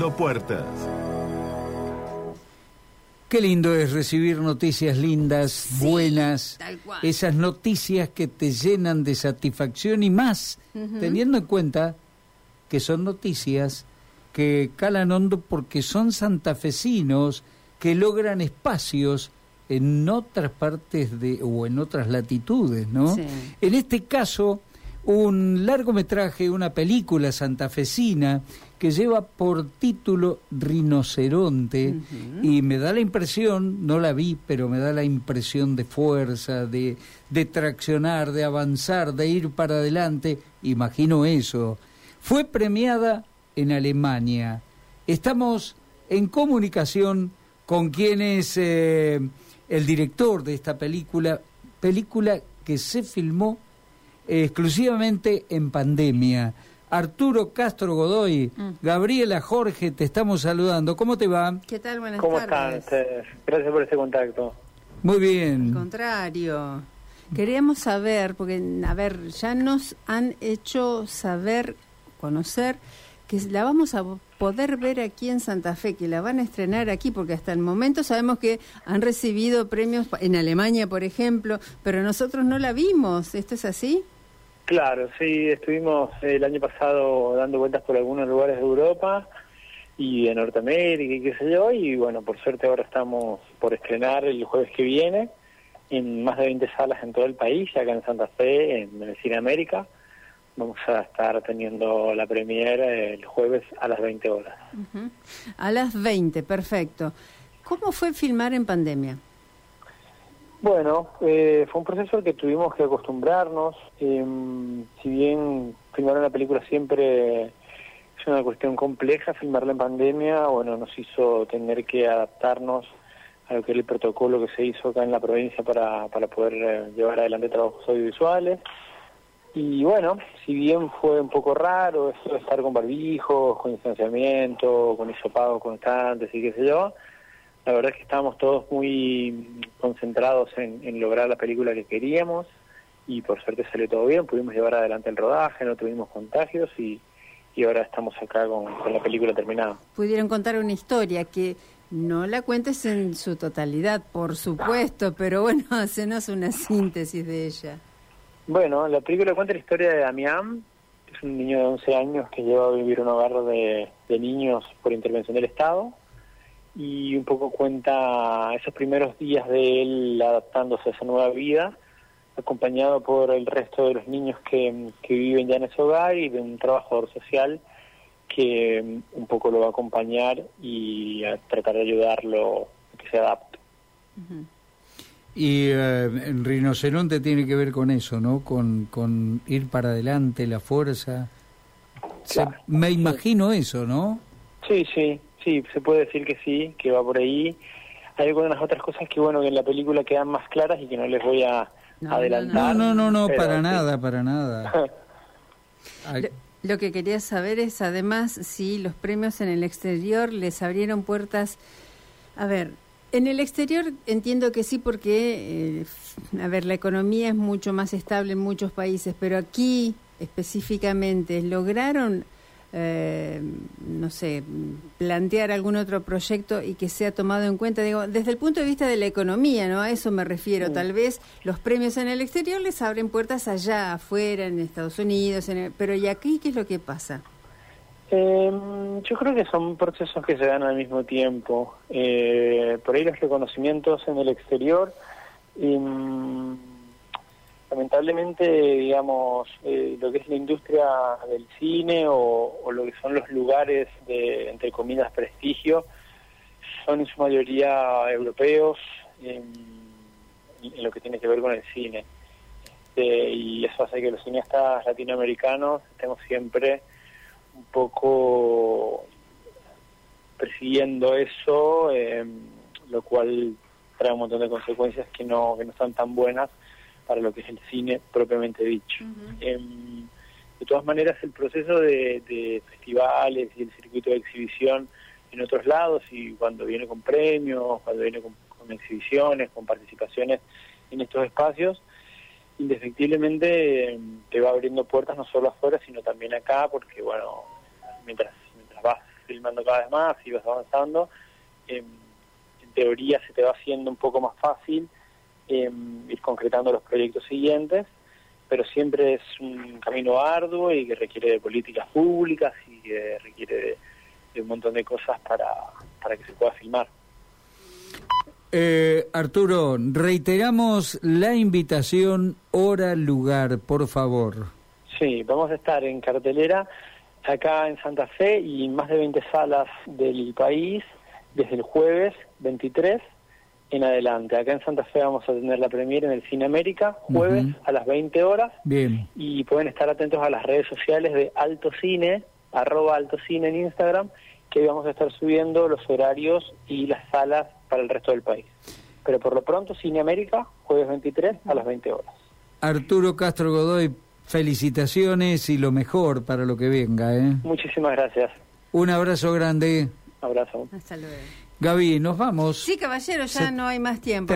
Abriendo puertas. Qué lindo es recibir noticias lindas, buenas, esas noticias que te llenan de satisfacción y más, teniendo en cuenta que son noticias que calan hondo porque son santafesinos que logran espacios en otras partes de o en otras latitudes, ¿no? En este caso, un largometraje, una película santafesina que lleva por título Rinoceronte y me da la impresión, no la vi, pero me da la impresión de fuerza, de, de traccionar, de avanzar, de ir para adelante, imagino eso. Fue premiada en Alemania. Estamos en comunicación con quien es eh, el director de esta película, película que se filmó exclusivamente en pandemia. Arturo Castro Godoy, mm. Gabriela Jorge, te estamos saludando. ¿Cómo te va? ¿Qué tal? Buenas ¿Cómo tardes. están Gracias por este contacto. Muy bien. Al contrario. Queríamos saber, porque, a ver, ya nos han hecho saber, conocer, que la vamos a poder ver aquí en Santa Fe, que la van a estrenar aquí, porque hasta el momento sabemos que han recibido premios en Alemania, por ejemplo, pero nosotros no la vimos. ¿Esto es así? Claro, sí, estuvimos el año pasado dando vueltas por algunos lugares de Europa y de Norteamérica y qué sé yo, y bueno, por suerte ahora estamos por estrenar el jueves que viene en más de 20 salas en todo el país, acá en Santa Fe, en el Cine América. Vamos a estar teniendo la premiere el jueves a las 20 horas. A las 20, perfecto. ¿Cómo fue filmar en pandemia? Bueno, eh, fue un proceso al que tuvimos que acostumbrarnos. Eh, si bien filmar una película siempre es una cuestión compleja, filmarla en pandemia, bueno, nos hizo tener que adaptarnos a lo que es el protocolo que se hizo acá en la provincia para, para poder eh, llevar adelante trabajos audiovisuales. Y bueno, si bien fue un poco raro esto de estar con barbijos, con distanciamiento, con hisopagos constantes y qué sé yo, la verdad es que estábamos todos muy concentrados en, lograr la película que queríamos y por suerte salió todo bien, pudimos llevar adelante el rodaje, no tuvimos contagios y, y ahora estamos acá con, la película terminada. Pudieron contar una historia que no la cuentes en su totalidad, por supuesto, pero bueno, hacenos una síntesis de ella. Bueno, la película cuenta la historia de Damián, que es un niño de 11 años que lleva a vivir un hogar de, de niños por intervención del Estado y un poco cuenta esos primeros días de él adaptándose a esa nueva vida, acompañado por el resto de los niños que, que viven ya en ese hogar y de un trabajador social que un poco lo va a acompañar y a tratar de ayudarlo a que se adapte. Y eh, el rinoceronte tiene que ver con eso, ¿no? Con, con ir para adelante, la fuerza. me imagino eso, ¿no? Sí, sí, Sí, se puede decir que sí, que va por ahí. Hay algunas otras cosas que, bueno, que en la película quedan más claras y que no les voy a adelantar. No, no, no, para nada, para nada. Lo que quería saber es, además, si los premios en el exterior les abrieron puertas. A ver, en el exterior entiendo que sí, porque, eh, a ver, la economía es mucho más estable en muchos países, pero aquí específicamente, ¿lograron eh, no sé, plantear algún otro proyecto y que sea tomado en cuenta, digo, desde el punto de vista de la economía, ¿no? A eso me refiero. Tal vez los premios en el exterior les abren puertas allá, afuera, en Estados Unidos, en pero ¿y aquí qué es lo que pasa? Em, yo creo que son procesos que se dan al mismo tiempo. Eh, por ahí los reconocimientos en el exterior. Em, lamentablemente, digamos, eh, lo que es la industria del cine o, lo que son los lugares de, entre comillas, prestigio, son en su mayoría europeos en, lo que tiene que ver con el cine. Este, y eso hace que los cineastas latinoamericanos estemos siempre un poco persiguiendo eso, eh, lo cual trae un montón de consecuencias que no, que no son tan buenas para lo que es el cine propiamente dicho. Em, de todas maneras, el proceso de, festivales y el circuito de exhibición en otros lados, y cuando viene con premios, cuando viene con, exhibiciones, con participaciones en estos espacios, indefectiblemente em, te va abriendo puertas no solo afuera, sino también acá, porque bueno, mientras, mientras vas filmando cada vez más y vas avanzando, em, en teoría se te va haciendo un poco más fácil em, ir concretando los proyectos siguientes, pero siempre es un camino arduo y que requiere de políticas públicas y que requiere de, un montón de cosas para, para que se pueda filmar. Eh, Arturo, reiteramos la invitación, hora, lugar, por favor. Sí, vamos a estar en cartelera acá en Santa Fe y más de 20 salas del país desde el jueves 23 en adelante. Acá en Santa Fe vamos a tener la premiere en el Cine América, jueves a las 20 horas. Bien. Y pueden estar atentos a las redes sociales de Alto Cine, arroba Alto Cine en Instagram, que vamos a estar subiendo los horarios y las salas para el resto del país. Pero por lo pronto, Cine América, jueves 23 a las 20 horas. Arturo Castro Godoy, felicitaciones y lo mejor para lo que venga. ¿eh? Muchísimas gracias. Un abrazo grande. Abrazo. Hasta luego. Gaby, nos vamos. Sí, caballero, ya no hay más tiempo.